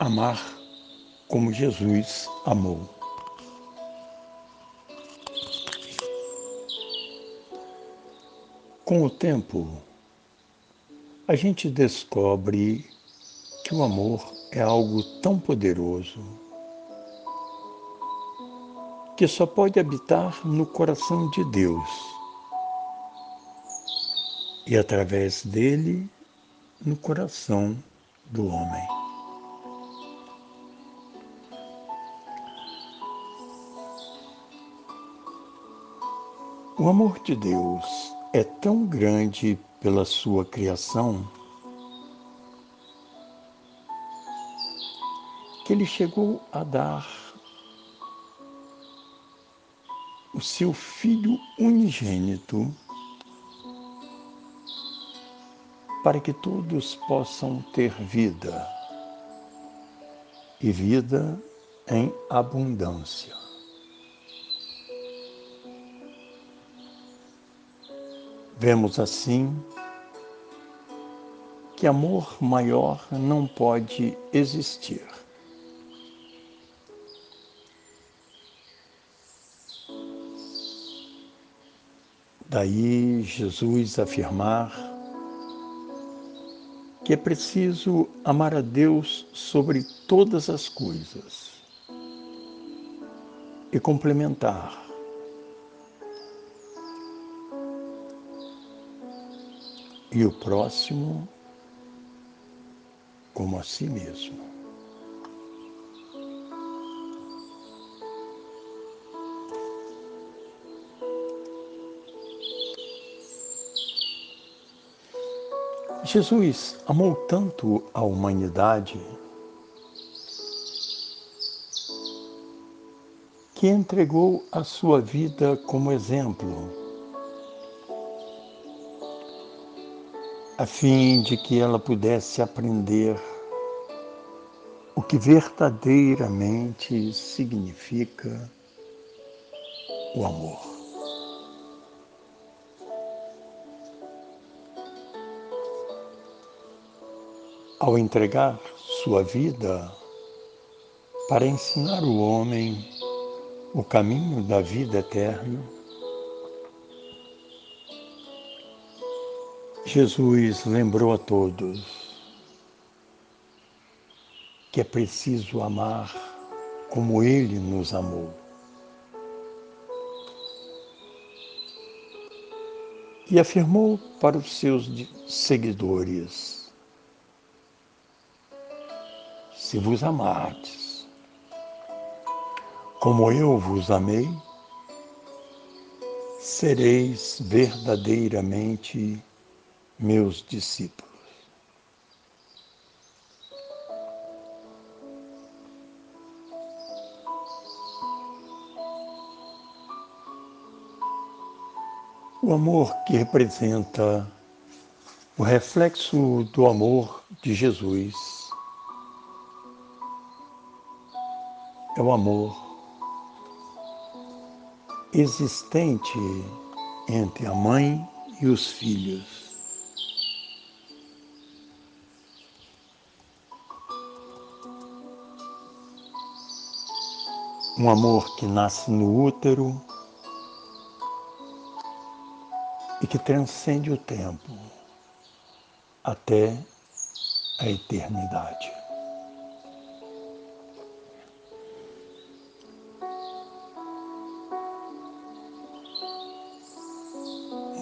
amar como Jesus amou. Com o tempo, a gente descobre que o amor é algo tão poderoso que só pode habitar no coração de Deus e através dele no coração do homem. O amor de Deus é tão grande pela sua criação que ele chegou a dar o seu Filho unigênito para que todos possam ter vida e vida em abundância. Vemos assim que amor maior não pode existir. Daí Jesus afirmar que é preciso amar a Deus sobre todas as coisas e complementar. E o próximo como a si mesmo. Jesus amou tanto a humanidade que entregou a sua vida como exemplo, a fim de que ela pudesse aprender o que verdadeiramente significa o amor. ao entregar sua vida para ensinar o homem o caminho da vida eterna, Jesus lembrou a todos que é preciso amar como Ele nos amou. E afirmou para os seus seguidores: se vos amardes, como eu vos amei, sereis verdadeiramente meus discípulos. O amor que representa o reflexo do amor de Jesus é o amor existente entre a mãe e os filhos. Um amor que nasce no útero e que transcende o tempo até a eternidade.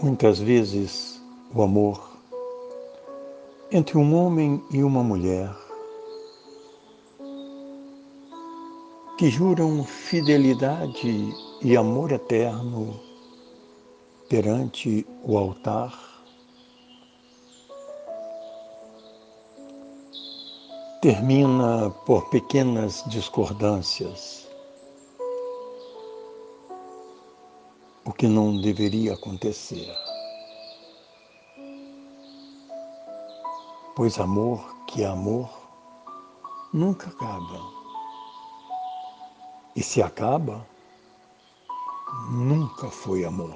Muitas vezes o amor entre um homem e uma mulher que juram fidelidade e amor eterno perante o altar, termina por pequenas discordâncias o que não deveria acontecer. Pois amor que é amor nunca acaba. E se acaba, nunca foi amor.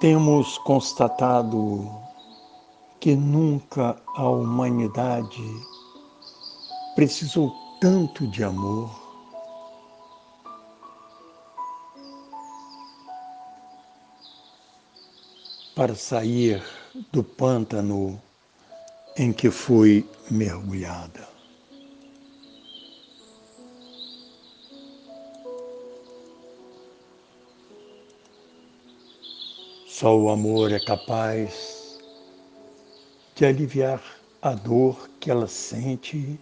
Temos constatado que nunca a humanidade precisou tanto de amor. Para sair do pântano em que foi mergulhada. Só o amor é capaz de aliviar a dor que ela sente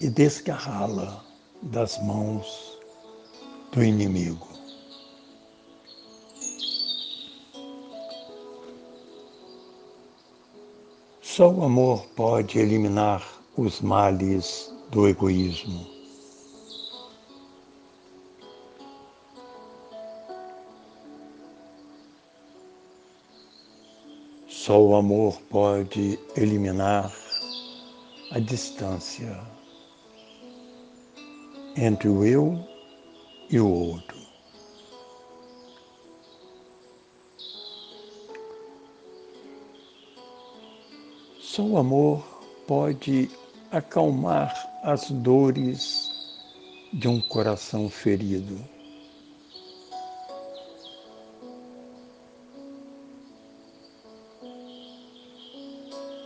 e desgarrá-la das mãos do inimigo. Só o amor pode eliminar os males do egoísmo. Só o amor pode eliminar a distância entre o eu e o outro. Só o amor pode acalmar as dores de um coração ferido.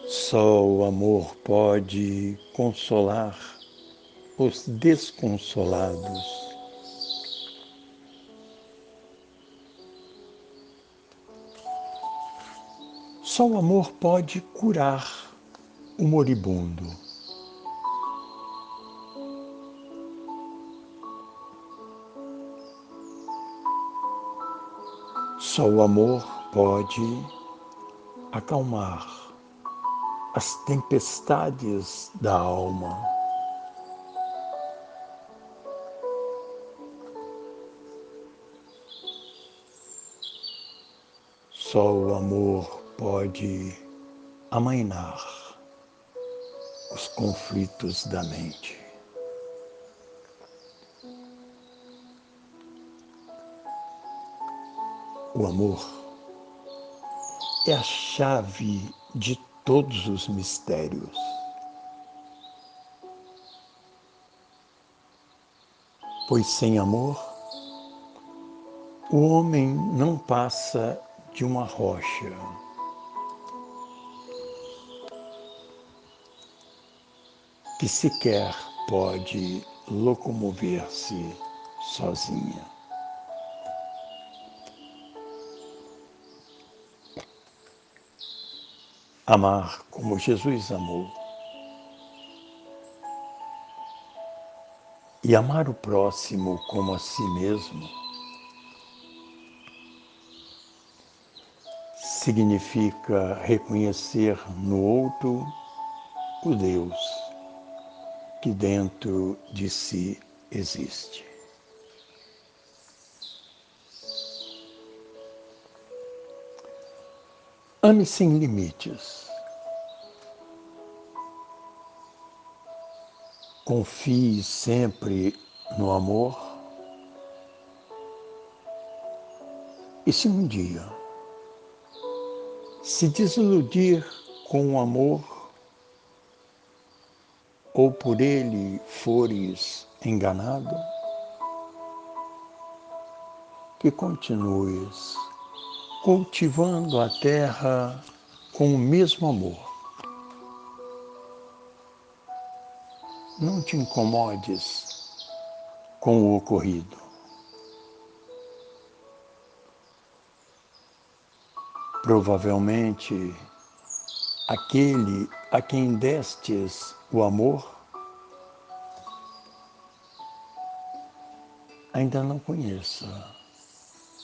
Só o amor pode consolar os desconsolados. Só o amor pode curar o moribundo. Só o amor pode acalmar as tempestades da alma. Só o amor pode amainar os conflitos da mente. O amor é a chave de todos os mistérios. Pois sem amor, o homem não passa de uma rocha. Que sequer pode locomover-se sozinha. amar como Jesus amou. E amar o próximo como a si mesmo significa reconhecer no outro o Deus que dentro de si existe. Ame sem limites. Confie sempre no amor. E se um dia se desiludir com o amor, ou por ele fores enganado, que continues cultivando a terra com o mesmo amor. Não te incomodes com o ocorrido. Provavelmente, aquele a quem destes o amor ainda não conheça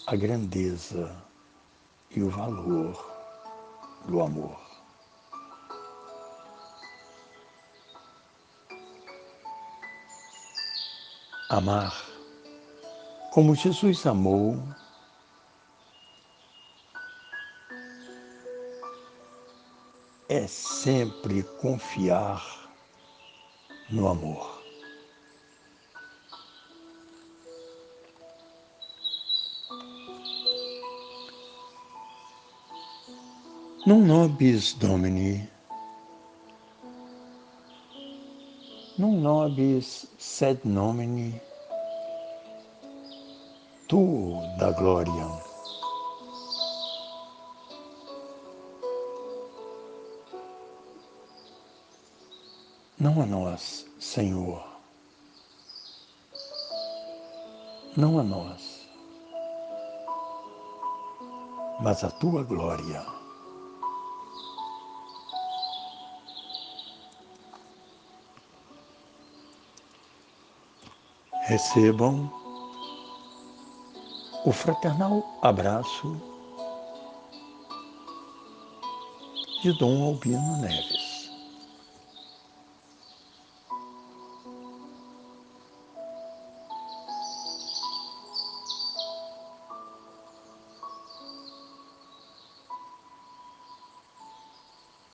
a grandeza e o valor do amor. Amar como Jesus amou é sempre confiar no amor. Non nobis Domini, non nobis sed nomini, tu da gloriam. Não a nós, Senhor, não a nós, mas a tua glória. Recebam o fraternal abraço de Dom Albino Neves.